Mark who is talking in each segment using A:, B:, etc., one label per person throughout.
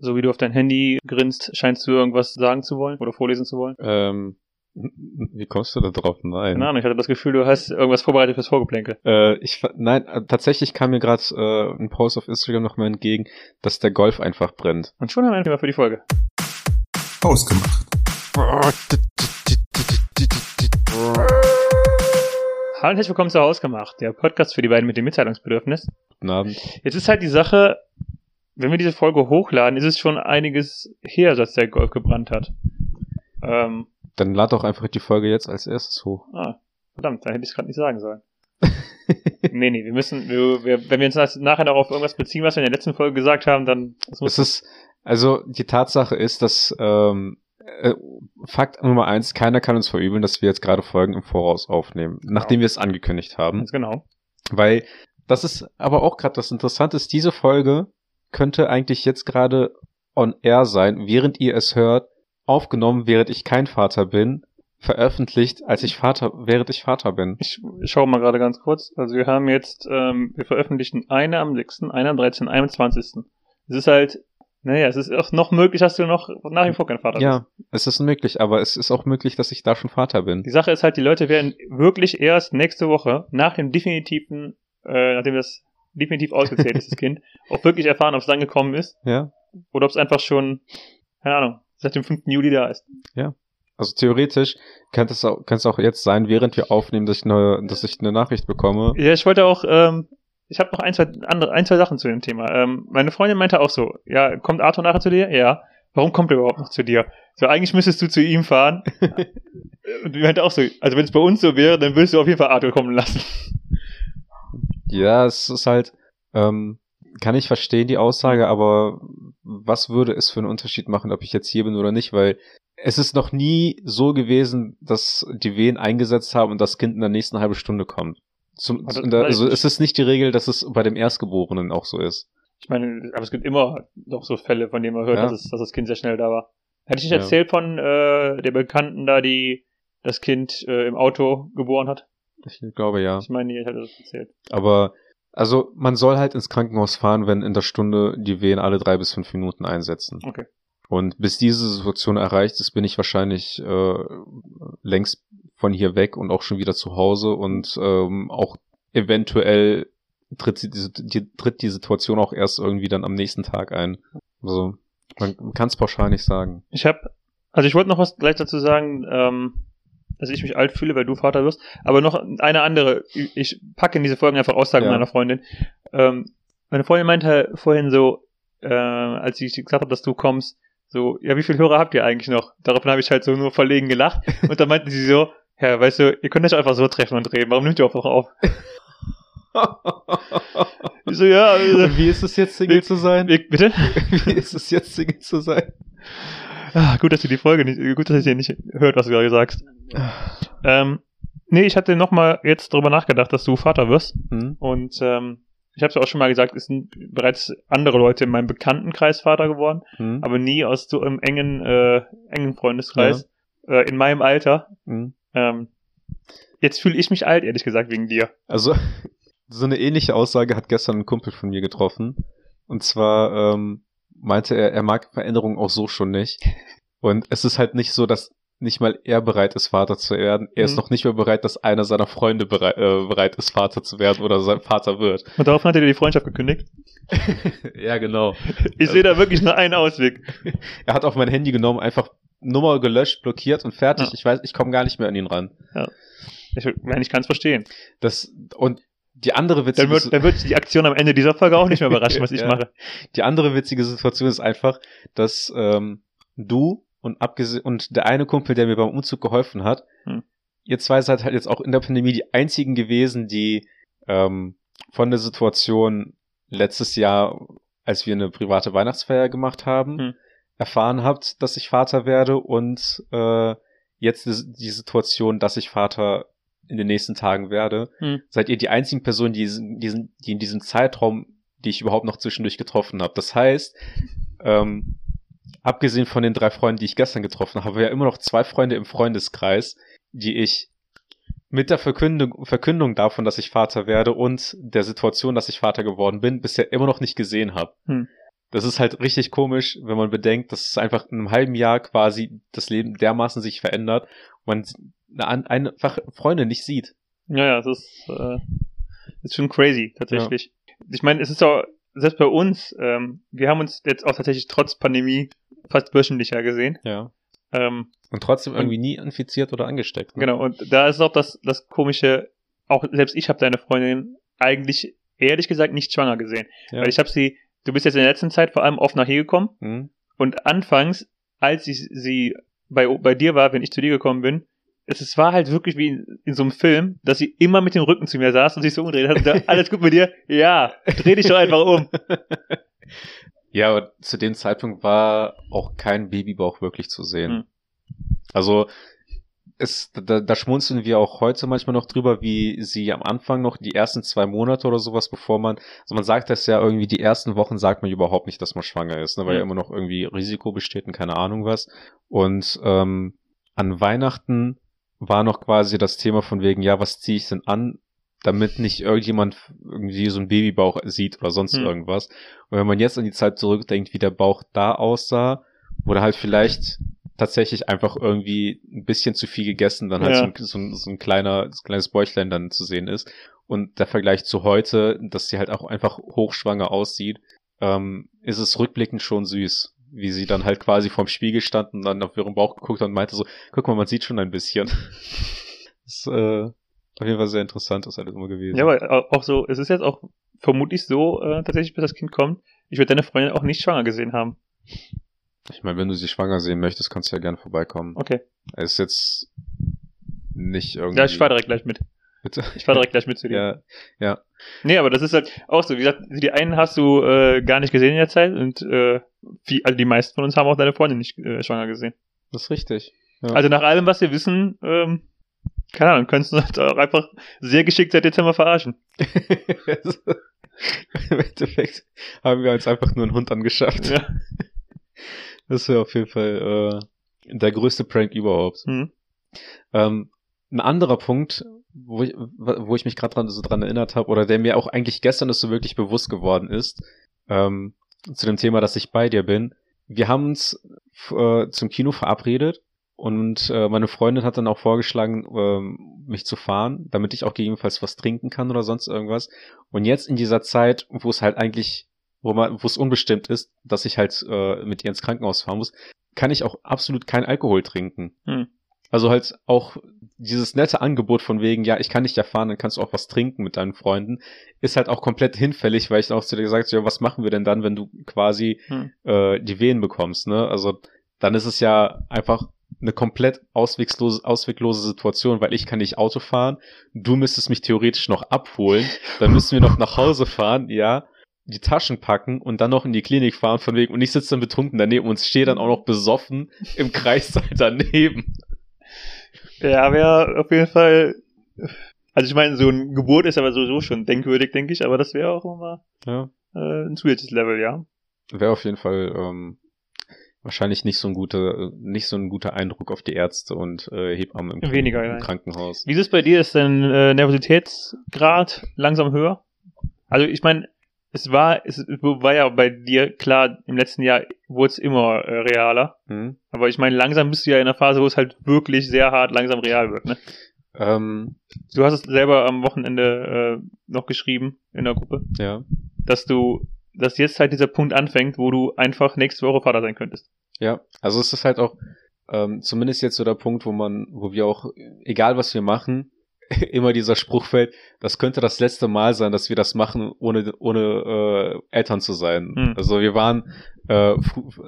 A: so wie du auf dein Handy grinst, scheinst du irgendwas sagen zu wollen oder vorlesen zu wollen?
B: Ähm, wie kommst du da drauf? Nein.
A: Keine Ahnung, ich hatte das Gefühl, du hast irgendwas vorbereitet fürs Vorgeplänkel.
B: Äh, ich, nein, äh, tatsächlich kam mir gerade äh, ein Post auf Instagram nochmal entgegen, dass der Golf einfach brennt.
A: Und schon haben wir ein Thema für die Folge.
C: Ausgemacht.
A: Hallo und herzlich willkommen zu Hausgemacht, der Podcast für die beiden mit dem Mitteilungsbedürfnis.
B: Guten Abend.
A: Jetzt ist halt die Sache, wenn wir diese Folge hochladen, ist es schon einiges her, dass der Golf gebrannt hat. Ähm,
B: Dann lad doch einfach die Folge jetzt als erstes hoch.
A: ah, verdammt, da hätte ich es gerade nicht sagen sollen. nee, nee, wir müssen, wir, wir, wenn wir uns nachher noch auf irgendwas beziehen, was wir in der letzten Folge gesagt haben, dann
B: Es ist, also die Tatsache ist, dass ähm, äh, Fakt Nummer eins, keiner kann uns verübeln, dass wir jetzt gerade Folgen im Voraus aufnehmen, nachdem wir es angekündigt haben.
A: ganz genau.
B: Weil das ist aber auch gerade das Interessante ist, diese Folge könnte eigentlich jetzt gerade on air sein, während ihr es hört, aufgenommen, während ich kein Vater bin, veröffentlicht, als ich Vater, während ich Vater bin.
A: Ich schaue mal gerade ganz kurz. Also wir haben jetzt, ähm, wir veröffentlichen eine am 6., eine am 13., eine am 20. Es ist halt, naja, es ist auch noch möglich, dass du noch nach wie vor kein Vater bist.
B: Ja, es ist möglich, aber es ist auch möglich, dass ich da schon Vater bin.
A: Die Sache ist halt, die Leute werden wirklich erst nächste Woche nach dem definitiven, äh, nachdem das definitiv ausgezählt ist, das Kind, auch wirklich erfahren, ob es angekommen ist
B: Ja,
A: oder ob es einfach schon, keine Ahnung, seit dem 5. Juli da ist.
B: also theoretisch könnte es auch, könnte es auch jetzt sein, während wir aufnehmen, dass ich eine, dass ich eine Nachricht bekomme.
A: Ja, ich wollte auch, ähm, ich habe noch ein, zwei andere, ein, zwei Sachen zu dem Thema. Ähm, meine Freundin meinte auch so, ja, kommt Arthur nachher zu dir? Ja. Warum kommt er überhaupt noch zu dir? So, eigentlich müsstest du zu ihm fahren. Und die meinte auch so, also wenn es bei uns so wäre, dann würdest du auf jeden Fall Arthur kommen lassen.
B: Ja, es ist halt, ähm, kann ich verstehen, die Aussage, aber was würde es für einen Unterschied machen, ob ich jetzt hier bin oder nicht, weil es ist noch nie so gewesen, dass die Wehen eingesetzt haben und das Kind in der nächsten halben Stunde kommt. Zum,
A: Also,
B: der, also es ist nicht die Regel, dass es bei dem Erstgeborenen auch so ist.
A: Ich meine, aber es gibt immer noch so Fälle, von denen man hört,
B: Ja.
A: dass, es, dass das Kind sehr schnell da war. Hätte ich nicht
B: Ja.
A: erzählt von äh, der Bekannten da, die das Kind äh, im Auto geboren hat?
B: Ich glaube ja.
A: Ich meine, ich hatte das erzählt.
B: Aber also man soll halt ins Krankenhaus fahren, wenn in der Stunde die Wehen alle drei bis fünf Minuten einsetzen.
A: Okay.
B: Und bis diese Situation erreicht ist, bin ich wahrscheinlich äh, längst von hier weg und auch schon wieder zu Hause und ähm, auch eventuell tritt die, die, tritt die Situation auch erst irgendwie dann am nächsten Tag ein. Also man kann es pauschal nicht sagen.
A: Ich habe, also ich wollte noch was gleich dazu sagen, ähm, dass ich mich alt fühle, weil du Vater wirst. Aber noch eine andere. Ich packe in diese Folgen einfach Aussagen
B: Ja.
A: meiner Freundin. Ähm, meine Freundin meinte vorhin so, äh, als ich gesagt habe, dass du kommst, so, ja, wie viele Hörer habt ihr eigentlich noch? Daraufhin habe ich halt so nur verlegen gelacht. Und dann meinten sie so, ja, weißt du, ihr könnt euch einfach so treffen und reden. Warum nimmt ihr einfach auf? Ich so, ja, also,
B: Und wie ist es jetzt, Single zu sein?
A: wie- bitte?
B: Wie ist es jetzt, Single zu sein?
A: Ah, gut, dass du die Folge nicht, gut, dass ihr nicht hört, was du gerade sagst. Ähm, nee, ich hatte noch mal jetzt drüber nachgedacht, dass du Vater wirst.
B: Hm?
A: Und ähm, ich habe es ja auch schon mal gesagt, es sind bereits andere Leute in meinem Bekanntenkreis Vater geworden,
B: Hm?
A: aber nie aus so einem engen, äh, engen Freundeskreis. Äh, in meinem Alter.
B: Hm?
A: Ähm, jetzt fühle ich mich alt, ehrlich gesagt, wegen dir.
B: Also, so eine ähnliche Aussage hat gestern ein Kumpel von mir getroffen. Und zwar ähm, meinte er, er mag Veränderungen auch so schon nicht. Und es ist halt nicht so, dass nicht mal er bereit ist, Vater zu werden. Er ist
A: Mhm.
B: noch nicht mehr bereit, dass einer seiner Freunde bereit, äh, bereit ist, Vater zu werden oder sein Vater wird.
A: Und daraufhin hat er dir die Freundschaft gekündigt.
B: ja, genau.
A: Ich sehe da wirklich nur einen Ausweg.
B: Er hat auf mein Handy genommen, einfach Nummer gelöscht, blockiert und fertig.
A: Ja.
B: Ich weiß, ich komme gar nicht mehr an ihn ran.
A: Ich, wenn ich kann es verstehen.
B: Das und die andere witzige
A: Dann wird, dann wird die Aktion am Ende dieser Folge auch nicht mehr überraschen, was ich
B: Ja.
A: mache.
B: Die andere witzige Situation ist einfach, dass ähm, du und abgesehen und der eine Kumpel, der mir beim Umzug geholfen hat,
A: Hm.
B: ihr zwei seid halt jetzt auch in der Pandemie die einzigen gewesen, die ähm, von der Situation letztes Jahr, als wir eine private Weihnachtsfeier gemacht haben,
A: Hm.
B: erfahren habt, dass ich Vater werde und äh, jetzt die, die Situation, dass ich Vater in den nächsten Tagen werde,
A: Hm.
B: seid ihr die einzigen Personen, die, diesen, die in diesem Zeitraum, die ich überhaupt noch zwischendurch getroffen habe. Das heißt, ähm, abgesehen von den drei Freunden, die ich gestern getroffen habe, ja immer noch zwei Freunde im Freundeskreis, die ich mit der Verkündung, Verkündung davon, dass ich Vater werde und der Situation, dass ich Vater geworden bin, bisher immer noch nicht gesehen habe.
A: Hm.
B: das ist halt richtig komisch, wenn man bedenkt, dass es einfach in einem halben Jahr quasi das Leben dermaßen sich verändert und man eine, einfach Freunde nicht sieht.
A: Ja, ja, das ist, äh, ist schon crazy, tatsächlich. Ja. Ich meine, es ist auch, selbst bei uns, ähm, wir haben uns jetzt auch tatsächlich trotz Pandemie fast wöchentlicher gesehen.
B: Ja. Ähm, und trotzdem irgendwie und, nie infiziert oder angesteckt.
A: Ne? Genau, und da ist auch das, das komische, auch selbst ich habe deine Freundin eigentlich ehrlich gesagt nicht schwanger gesehen. Ja. Weil ich habe sie, du bist jetzt in der letzten Zeit vor allem oft nach hier gekommen mhm. und anfangs, als ich sie bei, bei dir war, wenn ich zu dir gekommen bin, es, war halt wirklich wie in, in, so einem Film, dass sie immer mit dem Rücken zu mir saß und sich so umdreht hat und da, alles gut mit dir? Ja, dreh dich doch einfach um.
B: Ja, aber zu dem Zeitpunkt war auch kein Babybauch wirklich zu sehen. Hm. Also es, da, da schmunzeln wir auch heute manchmal noch drüber, wie sie am Anfang noch die ersten zwei Monate oder sowas, bevor man, also man sagt das ja irgendwie, die ersten Wochen sagt man überhaupt nicht, dass man schwanger ist, ne, weil ja immer noch irgendwie Risiko besteht und keine Ahnung was. Und ähm, an Weihnachten war noch quasi das Thema von wegen, ja, was ziehe ich denn an, damit nicht irgendjemand irgendwie so einen Babybauch sieht oder sonst hm. irgendwas. Und wenn man jetzt an die Zeit zurückdenkt, wie der Bauch da aussah, wurde halt vielleicht tatsächlich einfach irgendwie ein bisschen zu viel gegessen, dann halt ja. so, ein, so, ein, kleiner, so ein kleines Bäuchlein dann zu sehen ist. Und der Vergleich zu heute, dass sie halt auch einfach hochschwanger aussieht, ähm, ist es rückblickend schon süß, wie sie dann halt quasi vorm Spiegel stand und dann auf ihren Bauch geguckt hat und meinte so, guck mal, man sieht schon ein bisschen. das, äh, auf jeden Fall sehr interessant ist alles immer gewesen.
A: Ja, aber auch so, es ist jetzt auch vermutlich so, äh, tatsächlich, bis das Kind kommt, ich würde deine Freundin auch nicht schwanger gesehen haben.
B: Ich meine, wenn du sie schwanger sehen möchtest, kannst du ja gerne vorbeikommen.
A: Okay.
B: Er ist jetzt nicht irgendwie.
A: Ja, ich fahr direkt gleich mit. Ich fahr direkt gleich mit zu dir.
B: ja, ja.
A: Nee, aber das ist halt auch so. Wie gesagt, die einen hast du äh, gar nicht gesehen in der Zeit und äh, wie, also die meisten von uns haben auch deine Freundin nicht äh, schwanger gesehen.
B: Das ist richtig.
A: Ja. Also nach allem, was wir wissen, ähm, keine Ahnung, könntest du uns auch einfach sehr geschickt seit Dezember verarschen.
B: Im Endeffekt haben wir uns einfach nur einen Hund angeschafft. Ja. Das wäre auf jeden Fall äh, der größte Prank überhaupt. Mhm. Ähm, ein anderer Punkt, wo ich, wo ich mich gerade dran, so dran erinnert habe, oder der mir auch eigentlich gestern ist so wirklich bewusst geworden ist, ähm, zu dem Thema, dass ich bei dir bin. Wir haben uns äh, zum Kino verabredet und äh, meine Freundin hat dann auch vorgeschlagen, äh, mich zu fahren, damit ich auch gegebenenfalls was trinken kann oder sonst irgendwas. Und jetzt in dieser Zeit, wo es halt eigentlich wo man, wo es unbestimmt ist, dass ich halt äh, mit ihr ins Krankenhaus fahren muss, kann ich auch absolut kein Alkohol trinken. Hm. Also halt auch dieses nette Angebot von wegen, ja, ich kann nicht ja fahren, dann kannst du auch was trinken mit deinen Freunden, ist halt auch komplett hinfällig, weil ich auch zu dir gesagt habe, ja, was machen wir denn dann, wenn du quasi hm. äh, die Wehen bekommst, ne? Also dann ist es ja einfach eine komplett ausweglose, ausweglose Situation, weil ich kann nicht Auto fahren, du müsstest mich theoretisch noch abholen, dann müssen wir noch nach Hause fahren, ja, die Taschen packen und dann noch in die Klinik fahren von wegen und ich sitze dann betrunken daneben und stehe dann auch noch besoffen im Kreissaal daneben.
A: Ja, wäre auf jeden Fall. Also ich meine, so ein Geburt ist aber sowieso schon denkwürdig, denke ich, aber das wäre auch immer ja. äh, ein zusätzliches Level, ja.
B: Wäre auf jeden Fall ähm, wahrscheinlich nicht so ein guter, nicht so ein guter Eindruck auf die Ärzte und äh, Hebammen
A: im, Weniger,
B: im Krankenhaus.
A: Wie ist es bei dir? Ist dein äh, Nervositätsgrad langsam höher? Also ich meine, es war, es war ja bei dir klar, im letzten Jahr wurde es immer äh, realer. Mhm. Aber ich meine, langsam bist du ja in einer Phase, wo es halt wirklich sehr hart langsam real wird, ne? Ähm, du hast es selber am Wochenende äh, noch geschrieben in der Gruppe.
B: Ja.
A: Dass du, dass jetzt halt dieser Punkt anfängt, wo du einfach nächste Woche Vater sein könntest.
B: Ja, also es ist halt auch ähm, zumindest jetzt so der Punkt, wo man, wo wir auch, egal was wir machen, immer dieser Spruch fällt, das könnte das letzte Mal sein, dass wir das machen, ohne, ohne äh, Eltern zu sein. Hm. Also wir waren äh,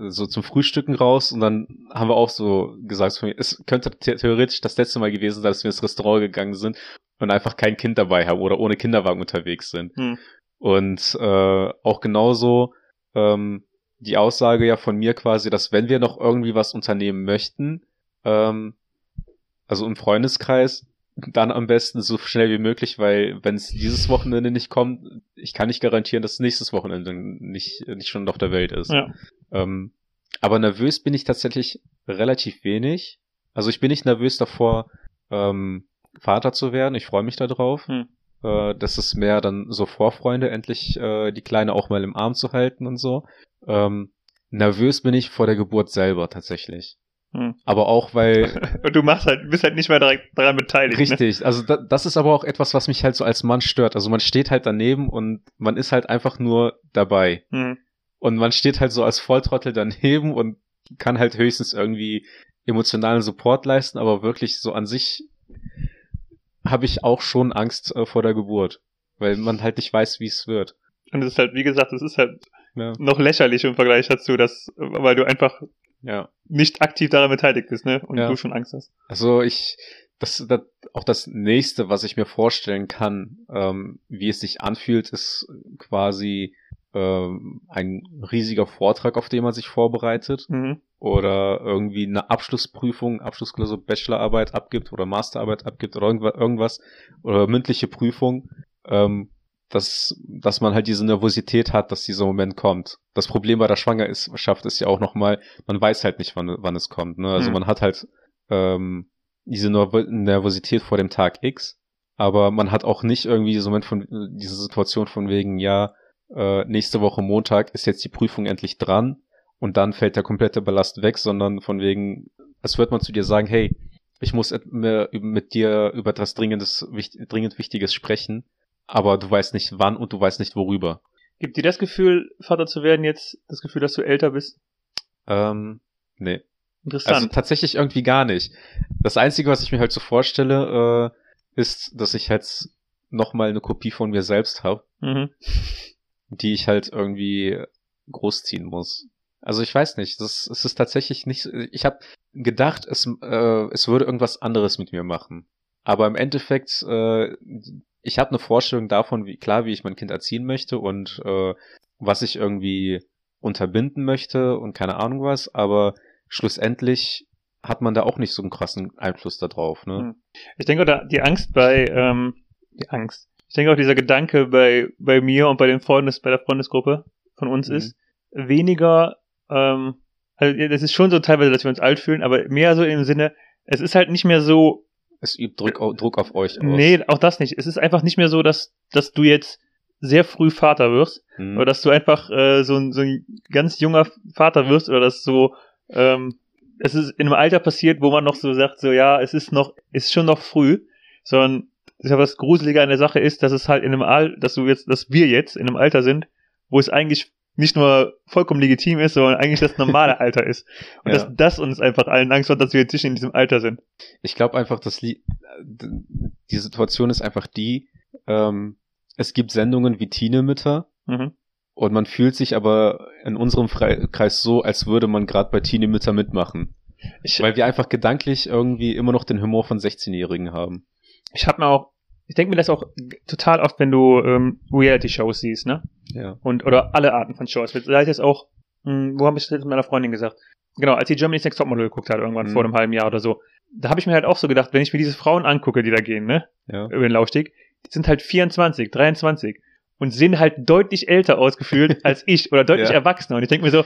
B: so zum Frühstücken raus und dann haben wir auch so gesagt, es könnte theoretisch das letzte Mal gewesen sein, dass wir ins Restaurant gegangen sind und einfach kein Kind dabei haben oder ohne Kinderwagen unterwegs sind. Hm. Und äh, auch genauso ähm, die Aussage ja von mir quasi, dass wenn wir noch irgendwie was unternehmen möchten, ähm, also im Freundeskreis, dann am besten so schnell wie möglich, weil wenn es dieses Wochenende nicht kommt, ich kann nicht garantieren, dass nächstes Wochenende nicht, nicht schon auf der Welt ist. Ja. Ähm, aber nervös bin ich tatsächlich relativ wenig. Also ich bin nicht nervös davor, ähm, Vater zu werden. Ich freue mich darauf. Hm. Äh, das ist mehr dann so Vorfreunde, endlich äh, die Kleine auch mal im Arm zu halten und so. Ähm, nervös bin ich vor der Geburt selber tatsächlich.
A: Hm.
B: Aber auch, weil
A: Und du machst halt, bist halt nicht mehr direkt daran beteiligt. Ne?
B: Richtig, also da, das ist aber auch etwas, was mich halt so als Mann stört. Also man steht halt daneben und man ist halt einfach nur dabei.
A: Hm.
B: Und man steht halt so als Volltrottel daneben und kann halt höchstens irgendwie emotionalen Support leisten, aber wirklich so an sich habe ich auch schon Angst äh, vor der Geburt, weil man halt nicht weiß, wie es wird.
A: Und es ist halt, wie gesagt, es ist halt
B: Ja.
A: noch lächerlich im Vergleich dazu, dass, weil du einfach
B: ja.
A: nicht aktiv daran beteiligt bist, ne? Und
B: Ja.
A: du schon Angst hast.
B: Also ich, das, das auch das nächste, was ich mir vorstellen kann, ähm, wie es sich anfühlt, ist quasi ähm, ein riesiger Vortrag, auf den man sich vorbereitet
A: Mhm.
B: oder irgendwie eine Abschlussprüfung, Abschlussklausur, Bachelorarbeit abgibt oder Masterarbeit abgibt oder irgendwas, irgendwas oder mündliche Prüfung, ähm, dass, dass man halt diese Nervosität hat, dass dieser Moment kommt. Das Problem bei der Schwangerschaft ist ja auch nochmal, man weiß halt nicht, wann, wann es kommt. Ne? Also
A: Mhm.
B: man hat halt ähm, diese Nerv Nervosität vor dem Tag X, aber man hat auch nicht irgendwie diesen Moment von, diese Situation von wegen, ja, äh, nächste Woche Montag ist jetzt die Prüfung endlich dran und dann fällt der komplette Ballast weg, sondern von wegen, als wird man zu dir sagen, hey, ich muss mit dir über etwas Dringendes, dringend Wichtiges sprechen, aber du weißt nicht wann und du weißt nicht worüber.
A: Gibt dir das Gefühl, Vater zu werden jetzt, das Gefühl, dass du älter bist?
B: Ähm, nee.
A: Interessant.
B: Also tatsächlich irgendwie gar nicht. Das Einzige, was ich mir halt so vorstelle, äh, ist, dass ich jetzt nochmal eine Kopie von mir selbst habe,
A: mhm.
B: die ich halt irgendwie großziehen muss. Also ich weiß nicht, das, es ist tatsächlich nicht. Ich habe gedacht, es, äh, es würde irgendwas anderes mit mir machen. Aber im Endeffekt, äh, ich habe eine Vorstellung davon, wie klar, wie ich mein Kind erziehen möchte und äh, was ich irgendwie unterbinden möchte und keine Ahnung was. Aber schlussendlich hat man da auch nicht so einen krassen Einfluss darauf. Ne?
A: Mhm. Ich denke, da die Angst bei, ähm, die Angst. Ich denke auch, dieser Gedanke bei, bei mir und bei den Freundes, bei der Freundesgruppe von uns
B: Mhm.
A: ist, weniger, ähm, also das ist schon so teilweise, dass wir uns alt fühlen, aber mehr so im Sinne, es ist halt nicht mehr so,
B: Es übt Druck, Druck auf euch aus.
A: nee, auch das nicht. Es ist einfach nicht mehr so, dass, dass du jetzt sehr früh Vater wirst,
B: Mhm.
A: oder dass du einfach äh, so, ein, so ein ganz junger Vater wirst, oder dass so, ähm, es ist in einem Alter passiert, wo man noch so sagt, so ja, es ist noch, ist schon noch früh, sondern das Gruselige an der Sache ist, dass es halt in einem Al, dass du jetzt, dass wir jetzt in einem Alter sind, wo es eigentlich nicht nur vollkommen legitim ist, sondern eigentlich das normale Alter ist. Und
B: Ja.
A: dass das uns einfach allen Angst macht, dass wir jetzt nicht in diesem Alter sind.
B: Ich glaube einfach, dass die Situation ist einfach die, ähm, es gibt Sendungen wie Teenemütter
A: Mhm.
B: und man fühlt sich aber in unserem Kreis so, als würde man gerade bei Teenemütter mitmachen.
A: Ich,
B: Weil wir einfach gedanklich irgendwie immer noch den Humor von 16-Jährigen haben.
A: ich habe mir auch, ich denke mir das auch total oft, wenn du ähm, Reality-Shows siehst, ne?
B: Ja.
A: und oder alle Arten von Shows. Sei es jetzt auch, mh, wo habe ich das mit meiner Freundin gesagt? Genau, als sie Germany's Next Topmodel geguckt hat, irgendwann
B: Mhm.
A: vor einem halben Jahr oder so, da habe ich mir halt auch so gedacht, wenn ich mir diese Frauen angucke, die da gehen, ne,
B: Ja.
A: über den Laufsteg, die sind halt 24, 23 und sehen halt deutlich älter ausgefühlt als ich oder deutlich
B: Ja.
A: erwachsener. Und ich denke mir so,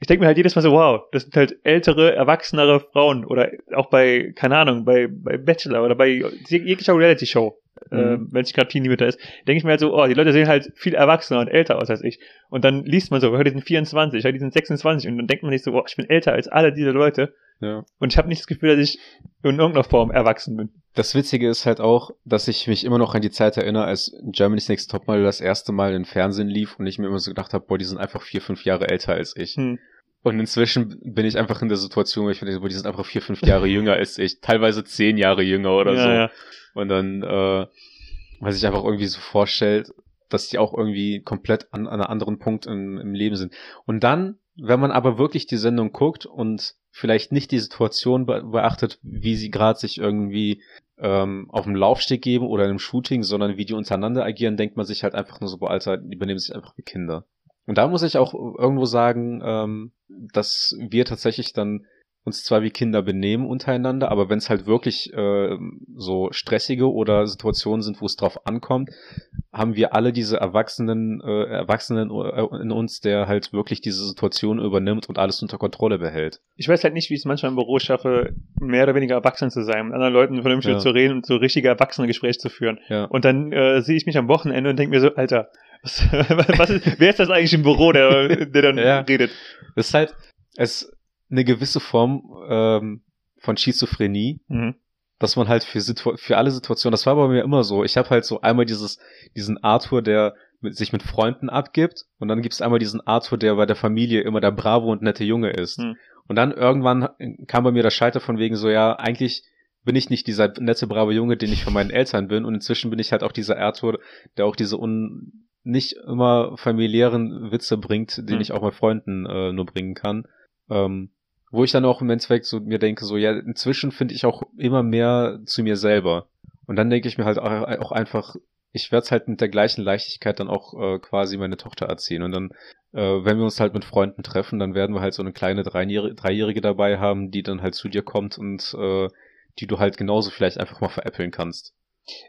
A: ich denke mir halt jedes Mal so, wow, das sind halt ältere, erwachsenere Frauen oder auch bei, keine Ahnung, bei, bei Bachelor oder bei jeglicher Reality-Show, äh,
B: Mhm.
A: wenn es gerade Teenie-Mütter ist, denke ich mir halt so, oh, die Leute sehen halt viel erwachsener und älter aus als ich. Und dann liest man so, die sind 24, hör, die sind 26 und dann denkt man sich so, boah, ich bin älter als alle diese Leute
B: ja.
A: und ich habe nicht das Gefühl, dass ich in irgendeiner Form erwachsen bin.
B: Das Witzige ist halt auch, dass ich mich immer noch an die Zeit erinnere, als Germany's Next Topmodel das erste Mal im Fernsehen lief und ich mir immer so gedacht habe, boah, die sind einfach vier, fünf Jahre älter als ich.
A: Hm.
B: Und inzwischen bin ich einfach in der Situation, wo ich denke, boah, die sind einfach vier, fünf Jahre jünger als ich, teilweise zehn Jahre jünger oder
A: ja,
B: so.
A: ja.
B: Und dann, äh, weil sich einfach irgendwie so vorstellt, dass die auch irgendwie komplett an, an einem anderen Punkt im, im Leben sind. Und dann, wenn man aber wirklich die Sendung guckt und vielleicht nicht die Situation be beachtet, wie sie gerade sich irgendwie ähm, auf dem Laufsteg geben oder in einem Shooting, sondern wie die untereinander agieren, denkt man sich halt einfach nur so, boah, Alter, die benehmen sich einfach wie Kinder. Und da muss ich auch irgendwo sagen, ähm, dass wir tatsächlich dann uns zwar wie Kinder benehmen untereinander, aber wenn es halt wirklich äh, so stressige oder Situationen sind, wo es drauf ankommt, haben wir alle diese Erwachsenen, äh, Erwachsenen äh, in uns, der halt wirklich diese Situation übernimmt und alles unter Kontrolle behält.
A: Ich weiß halt nicht, wie ich es manchmal im Büro schaffe, mehr oder weniger erwachsen zu sein, mit anderen Leuten vernünftig ja. zu reden und so richtige erwachsene Gespräche zu führen. Ja. Und dann äh, sehe ich mich am Wochenende und denke mir so, Alter, was, was ist, wer ist das eigentlich im Büro, der, der dann ja. redet?
B: Das ist halt, es eine gewisse Form ähm, von Schizophrenie, mhm. dass man halt für, Situ für alle Situationen, das war bei mir immer so, ich habe halt so einmal dieses, diesen Arthur, der mit, sich mit Freunden abgibt und dann gibt es einmal diesen Arthur, der bei der Familie immer der bravo und nette Junge ist. Mhm. Und dann irgendwann kam bei mir der Scheiter von wegen so, ja, eigentlich bin ich nicht dieser nette, brave Junge, den ich von meinen Eltern bin und inzwischen bin ich halt auch dieser Arthur, der auch diese un nicht immer familiären Witze bringt, den mhm. ich auch bei Freunden äh, nur bringen kann. Ähm, wo ich dann auch im Endeffekt so mir denke, so, ja, inzwischen finde ich auch immer mehr zu mir selber. Und dann denke ich mir halt auch, einfach, ich werde es halt mit der gleichen Leichtigkeit dann auch äh, quasi meine Tochter erziehen. Und dann, äh, wenn wir uns halt mit Freunden treffen, dann werden wir halt so eine kleine Dreijährige, Dreijährige dabei haben, die dann halt zu dir kommt und äh, die du halt genauso vielleicht einfach mal veräppeln kannst.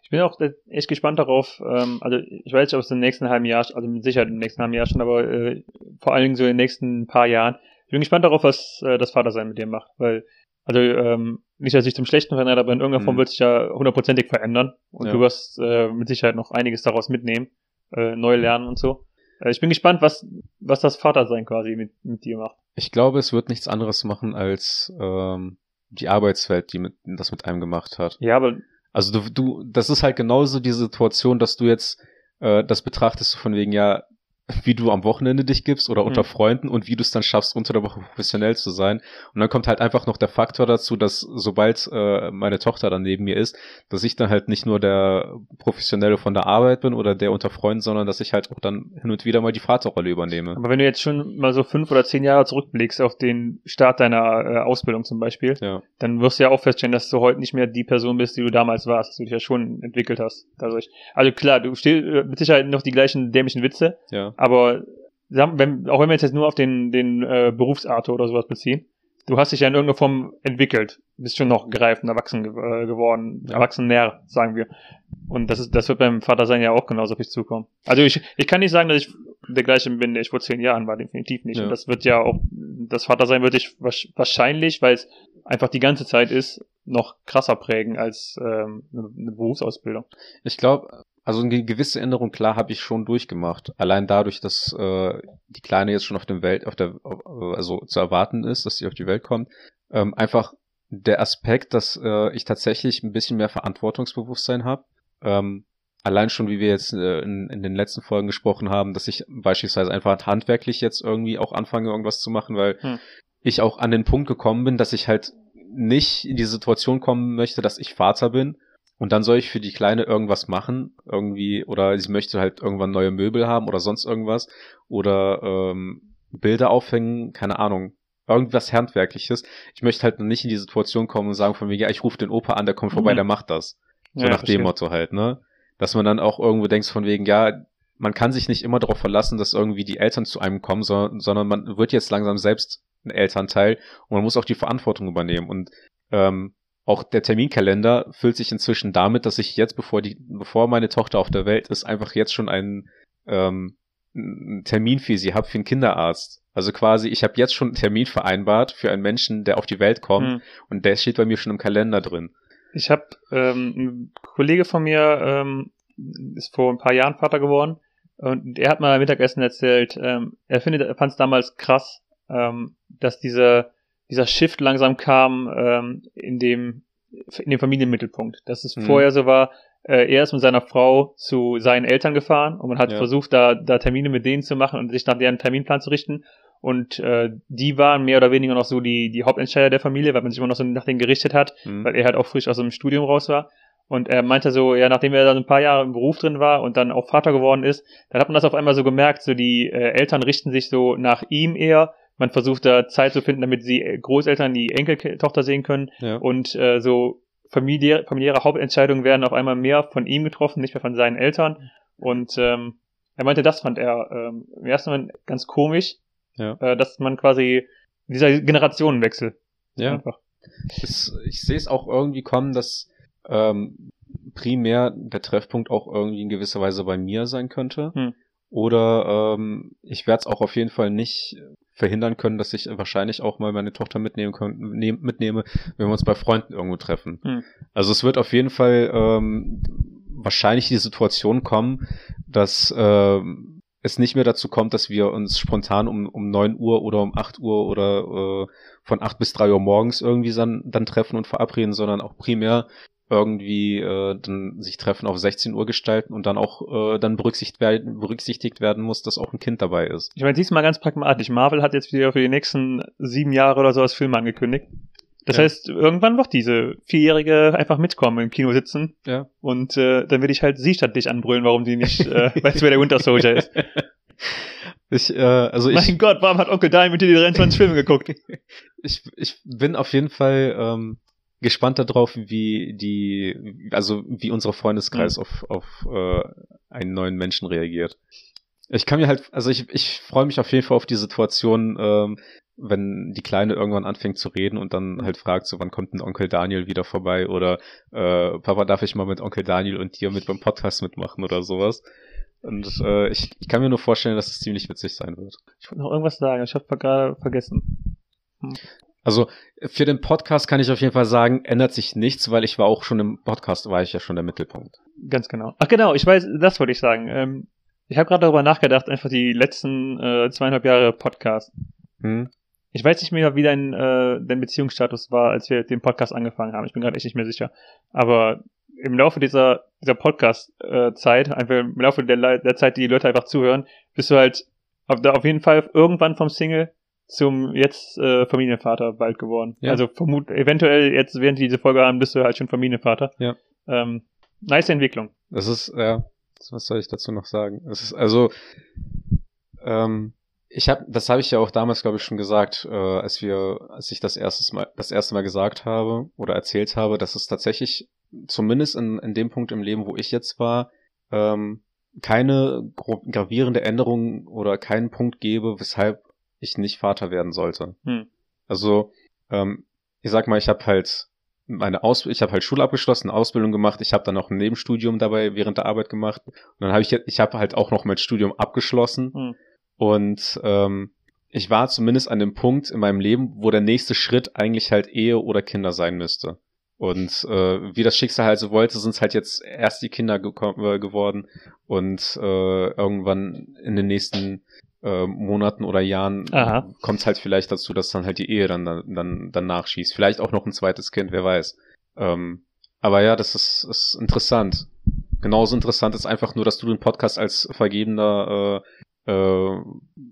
A: Ich bin auch echt gespannt darauf, ähm, also ich weiß nicht, ob es im nächsten halben Jahr, also mit Sicherheit im nächsten halben Jahr schon, aber äh, vor allen Dingen so in den nächsten paar Jahren, ich bin gespannt darauf, was äh, das Vatersein mit dir macht, weil, also ähm, nicht, dass sich zum Schlechten verändert, aber in irgendeiner Form mhm. wird sich ja hundertprozentig verändern und ja. du wirst äh, mit Sicherheit noch einiges daraus mitnehmen, äh, neu lernen und so. Äh, ich bin gespannt, was, was das Vatersein quasi mit, mit dir macht.
B: Ich glaube, es wird nichts anderes machen als ähm, die Arbeitswelt, die mit, das mit einem gemacht hat.
A: Ja, aber
B: also du, du, das ist halt genauso die Situation, dass du jetzt äh, das betrachtest von wegen, ja, wie du am Wochenende dich gibst oder unter mhm. Freunden und wie du es dann schaffst, unter der Woche professionell zu sein. Und dann kommt halt einfach noch der Faktor dazu, dass sobald äh, meine Tochter dann neben mir ist, dass ich dann halt nicht nur der Professionelle von der Arbeit bin oder der unter Freunden, sondern dass ich halt auch dann hin und wieder mal die Vaterrolle übernehme.
A: Aber wenn du jetzt schon mal so fünf oder zehn Jahre zurückblickst auf den Start deiner äh, Ausbildung zum Beispiel, ja. dann wirst du ja auch feststellen, dass du heute nicht mehr die Person bist, die du damals warst, dass du dich ja schon entwickelt hast. Dadurch. Also klar, du stehst äh, mit Sicherheit noch die gleichen dämlichen Witze, ja aber wenn, auch wenn wir jetzt nur auf den, den äh, Berufsarthur oder sowas beziehen, du hast dich ja in irgendeiner Form entwickelt, bist schon noch gereift und erwachsen äh, geworden, ja. erwachsen näher, sagen wir. Und das ist, das wird beim Vatersein ja auch genauso auf dich zukommen. Also ich, ich kann nicht sagen, dass ich der gleiche bin, der ich vor zehn Jahren war, definitiv nicht. Ja. Und das wird ja auch, das Vatersein wird dich wahrscheinlich, weil es einfach die ganze Zeit ist, noch krasser prägen als ähm, eine Berufsausbildung.
B: Ich glaube, also eine gewisse Änderung, klar, habe ich schon durchgemacht. Allein dadurch, dass äh, die Kleine jetzt schon auf dem Welt, auf der, also zu erwarten ist, dass sie auf die Welt kommt. Ähm, einfach der Aspekt, dass äh, ich tatsächlich ein bisschen mehr Verantwortungsbewusstsein habe. Ähm, allein schon, wie wir jetzt äh, in, in den letzten Folgen gesprochen haben, dass ich beispielsweise einfach handwerklich jetzt irgendwie auch anfange, irgendwas zu machen, weil hm. ich auch an den Punkt gekommen bin, dass ich halt nicht in die Situation kommen möchte, dass ich Vater bin und dann soll ich für die Kleine irgendwas machen, irgendwie, oder sie möchte halt irgendwann neue Möbel haben oder sonst irgendwas. Oder ähm, Bilder aufhängen, keine Ahnung. Irgendwas Handwerkliches. Ich möchte halt nicht in die Situation kommen und sagen von mir, ja, ich rufe den Opa an, der kommt vorbei, mhm. der macht das. So ja, nach verstehe. dem Motto halt, ne? Dass man dann auch irgendwo denkt von wegen, ja, man kann sich nicht immer darauf verlassen, dass irgendwie die Eltern zu einem kommen, sondern, sondern man wird jetzt langsam selbst ein Elternteil und man muss auch die Verantwortung übernehmen. Und ähm, auch der Terminkalender füllt sich inzwischen damit, dass ich jetzt, bevor die, bevor meine Tochter auf der Welt ist, einfach jetzt schon einen, ähm, einen Termin für sie habe für einen Kinderarzt. Also quasi, ich habe jetzt schon einen Termin vereinbart für einen Menschen, der auf die Welt kommt hm. und der steht bei mir schon im Kalender drin.
A: Ich habe ähm, ein Kollege von mir ähm, ist vor ein paar Jahren Vater geworden und er hat mal Mittagessen erzählt, ähm, er findet, er fand es damals krass, ähm, dass diese dieser Shift langsam kam ähm, in dem in dem Familienmittelpunkt. Dass es mhm. vorher so war, äh, er ist mit seiner Frau zu seinen Eltern gefahren und man hat ja. versucht, da, da Termine mit denen zu machen und sich nach deren Terminplan zu richten. Und äh, die waren mehr oder weniger noch so die, die Hauptentscheider der Familie, weil man sich immer noch so nach denen gerichtet hat, mhm. weil er halt auch frisch aus dem Studium raus war. Und er meinte so, ja, nachdem er da ein paar Jahre im Beruf drin war und dann auch Vater geworden ist, dann hat man das auf einmal so gemerkt, so die äh, Eltern richten sich so nach ihm eher man versucht da Zeit zu finden, damit die Großeltern die Enkeltochter sehen können. Ja. Und äh, so familiäre, familiäre Hauptentscheidungen werden auf einmal mehr von ihm getroffen, nicht mehr von seinen Eltern. Und ähm, er meinte, das fand er ähm, im ersten Moment ganz komisch, ja. äh, dass man quasi dieser Generationenwechsel
B: Ja.
A: Einfach.
B: Es, ich sehe es auch irgendwie kommen, dass ähm, primär der Treffpunkt auch irgendwie in gewisser Weise bei mir sein könnte.
A: Hm.
B: Oder ähm, ich werde es auch auf jeden Fall nicht verhindern können, dass ich wahrscheinlich auch mal meine Tochter mitnehmen können, nehm, mitnehme, wenn wir uns bei Freunden irgendwo treffen.
A: Hm.
B: Also es wird auf jeden Fall ähm, wahrscheinlich die Situation kommen, dass ähm, es nicht mehr dazu kommt, dass wir uns spontan um, um 9 Uhr oder um 8 Uhr oder äh, von 8 bis 3 Uhr morgens irgendwie dann, dann treffen und verabreden, sondern auch primär irgendwie äh, dann sich Treffen auf 16 Uhr gestalten und dann auch äh, dann berücksichtigt werden, berücksichtigt werden muss, dass auch ein Kind dabei ist.
A: Ich meine, siehst mal ganz pragmatisch. Marvel hat jetzt wieder für die nächsten sieben Jahre oder so als Film angekündigt. Das
B: Ja.
A: heißt, irgendwann wird diese Vierjährige einfach mitkommen im Kino sitzen
B: Ja.
A: und äh, dann will ich halt sie statt dich anbrüllen, warum sie nicht, äh, weil es wer der Winter Soldier ist.
B: Ich, äh, also ich,
A: mein Gott, warum hat Onkel Dime mit dir die 23 Filme geguckt?
B: ich, ich bin auf jeden Fall ähm, gespannt darauf, wie die, also wie unser Freundeskreis auf, auf äh, einen neuen Menschen reagiert. Ich kann mir halt, also ich, ich freue mich auf jeden Fall auf die Situation, ähm, wenn die Kleine irgendwann anfängt zu reden und dann halt fragt, so wann kommt denn Onkel Daniel wieder vorbei oder äh, Papa, darf ich mal mit Onkel Daniel und dir mit beim Podcast mitmachen oder sowas. Und äh, ich, ich kann mir nur vorstellen, dass es ziemlich witzig sein wird.
A: Ich wollte noch irgendwas sagen, ich habe gerade vergessen.
B: Also für den Podcast kann ich auf jeden Fall sagen, ändert sich nichts, weil ich war auch schon im Podcast, war ich ja schon der Mittelpunkt.
A: Ganz genau. Ach genau, ich weiß, das wollte ich sagen. Ähm, ich habe gerade darüber nachgedacht, einfach die letzten äh, zweieinhalb Jahre Podcast.
B: Hm?
A: Ich weiß nicht mehr, wie dein, äh, dein Beziehungsstatus war, als wir den Podcast angefangen haben. Ich bin gerade echt nicht mehr sicher. Aber im Laufe dieser, dieser Podcast-Zeit, einfach im Laufe der, der Zeit, die die Leute einfach zuhören, bist du halt auf, auf jeden Fall irgendwann vom Single zum jetzt äh, Familienvater bald geworden.
B: Ja.
A: Also vermut, eventuell jetzt, während die diese Folge haben, bist du halt schon Familienvater.
B: Ja.
A: Ähm, nice Entwicklung.
B: Das ist, ja, was soll ich dazu noch sagen? Es ist also, ähm, ich habe, das habe ich ja auch damals, glaube ich, schon gesagt, äh, als wir, als ich das erste Mal, das erste Mal gesagt habe oder erzählt habe, dass es tatsächlich zumindest in, in dem Punkt im Leben, wo ich jetzt war, ähm, keine gravierende Änderung oder keinen Punkt gebe, weshalb ich nicht Vater werden sollte.
A: Hm.
B: Also, ähm, ich sag mal, ich habe halt meine Aus ich habe halt Schule abgeschlossen, Ausbildung gemacht, ich habe dann noch ein Nebenstudium dabei während der Arbeit gemacht und dann habe ich ich habe halt auch noch mein Studium abgeschlossen
A: Hm.
B: und ähm, ich war zumindest an dem Punkt in meinem Leben, wo der nächste Schritt eigentlich halt Ehe oder Kinder sein müsste. Und äh, wie das Schicksal halt so wollte, sind es halt jetzt erst die Kinder geko- äh, geworden und äh, irgendwann in den nächsten äh, Monaten oder Jahren kommt es halt vielleicht dazu, dass dann halt die Ehe dann, dann, dann, dann nachschießt. Vielleicht auch noch ein zweites Kind, wer weiß. Ähm, aber ja, das ist, ist interessant. Genauso interessant ist einfach nur, dass du den Podcast als Vergebener äh, äh,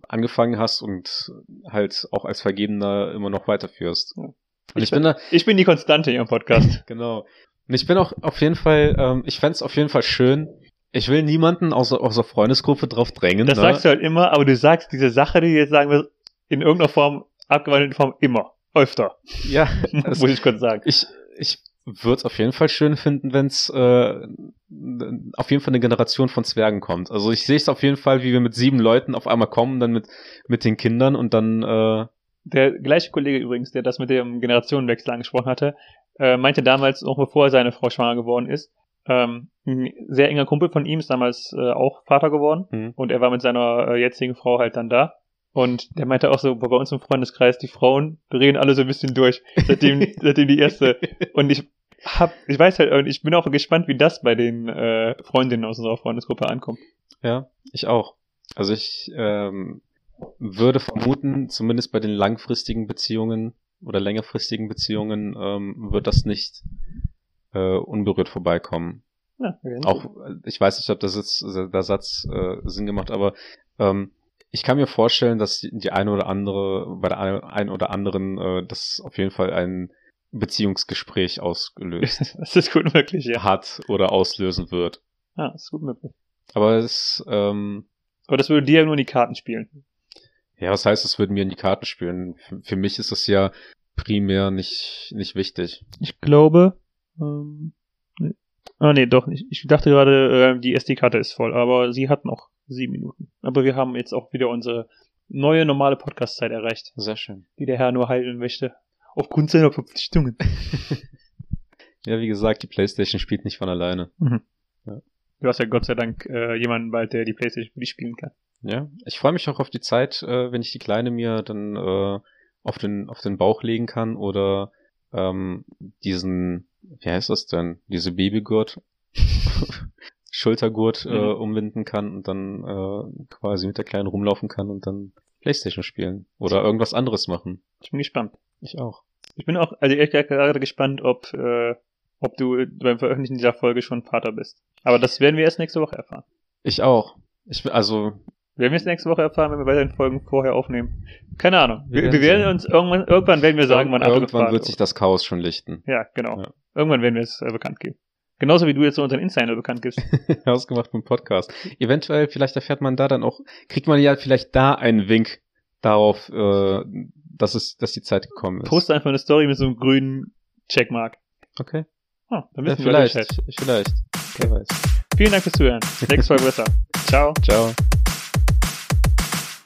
B: angefangen hast und halt auch als Vergebener immer noch weiterführst. Und ich bin da,
A: Ich bin die Konstante hier im Podcast.
B: Genau. Und ich bin auch auf jeden Fall, ähm, ich fänd's auf jeden Fall schön. Ich will niemanden außer, außer Freundesgruppe drauf drängen.
A: Das
B: ne?
A: sagst du halt immer, aber du sagst diese Sache, die jetzt sagen wirst, in irgendeiner Form, abgewandelten Form immer. Öfter.
B: Ja, es-
A: Muss ich kurz sagen.
B: ich, ich würde es auf jeden Fall schön finden, wenn es äh, auf jeden Fall eine Generation von Zwergen kommt. Also ich sehe es auf jeden Fall, wie wir mit sieben Leuten auf einmal kommen, dann mit, mit den Kindern und dann, äh,
A: Der gleiche Kollege übrigens, der das mit dem Generationenwechsel angesprochen hatte, äh, meinte damals, noch bevor seine Frau schwanger geworden ist, ähm, ein sehr enger Kumpel von ihm ist damals äh, auch Vater geworden
B: hm,
A: und er war mit seiner äh, jetzigen Frau halt dann da. Und der meinte auch so, bei uns im Freundeskreis, die Frauen drehen alle so ein bisschen durch, seitdem, seitdem die erste. Und ich hab, ich weiß halt, und ich bin auch gespannt, wie das bei den äh, Freundinnen aus unserer Freundesgruppe ankommt.
B: ja, ich auch. Also ich ähm, würde vermuten, zumindest bei den langfristigen Beziehungen oder längerfristigen Beziehungen ähm, wird das nicht äh, unberührt vorbeikommen.
A: Ja,
B: auch, ich weiß nicht, ob das jetzt der Satz äh, Sinn gemacht, aber ähm, ich kann mir vorstellen, dass die, eine oder andere, bei der ein- einen oder anderen, äh, das auf jeden Fall ein Beziehungsgespräch ausgelöst
A: das ist gut möglich, ja.
B: hat oder auslösen wird.
A: Ja, das ist gut möglich.
B: Aber es, ähm,
A: Aber das würde dir ja nur in die Karten spielen.
B: ja, was heißt, es würde mir in die Karten spielen? Für, für mich ist es ja primär nicht, nicht wichtig.
A: Ich glaube, ähm, nee. Ah, nee, doch nicht. Ich dachte gerade, äh, die SD-Karte ist voll, aber sie hat noch sieben Minuten. Aber wir haben jetzt auch wieder unsere neue normale Podcast-Zeit erreicht,
B: Sehr schön.
A: die der Herr nur heilen möchte. Aufgrund seiner Verpflichtungen.
B: Ja, wie gesagt, die Playstation spielt nicht von alleine.
A: Du hast ja Gott sei Dank äh, jemanden bald, der die Playstation für dich spielen kann.
B: Ja, ich freue mich auch auf die Zeit, äh, wenn ich die Kleine mir dann äh, auf den auf den Bauch legen kann oder ähm, diesen, wie heißt das denn, diese Babygurt, Schultergurt äh,
A: Mhm.
B: umwinden kann und dann äh, quasi mit der Kleinen rumlaufen kann und dann Playstation spielen oder irgendwas anderes machen.
A: Ich bin gespannt.
B: Ich auch.
A: Ich bin auch, also ehrlich gesagt gerade gespannt, ob, äh, ob du beim Veröffentlichen dieser Folge schon Vater bist. Aber das werden wir erst nächste Woche erfahren.
B: Ich auch. Ich also
A: wir es nächste Woche erfahren, wenn wir weiterhin Folgen vorher aufnehmen? Keine Ahnung.
B: Wir
A: Wir,
B: werden
A: wir werden uns irgendwann, irgendwann werden wir sagen, wann
B: irgendwann wird sich das Chaos schon lichten.
A: Ja, genau.
B: Ja.
A: Irgendwann werden wir es äh, bekannt geben. Genauso wie du jetzt so unseren Insider bekannt gibst.
B: Ausgemacht vom Podcast. Eventuell, vielleicht erfährt man da dann auch, kriegt man ja vielleicht da einen Wink darauf, äh, dass es, dass die Zeit gekommen ist.
A: Poste einfach eine Story mit so einem grünen Checkmark.
B: Okay.
A: Oh, dann
B: Ja,
A: wissen wir
B: vielleicht,
A: Bescheid.
B: vielleicht. Wer weiß.
A: Vielen Dank fürs Zuhören. Nächste Folge besser. Ciao.
B: Ciao.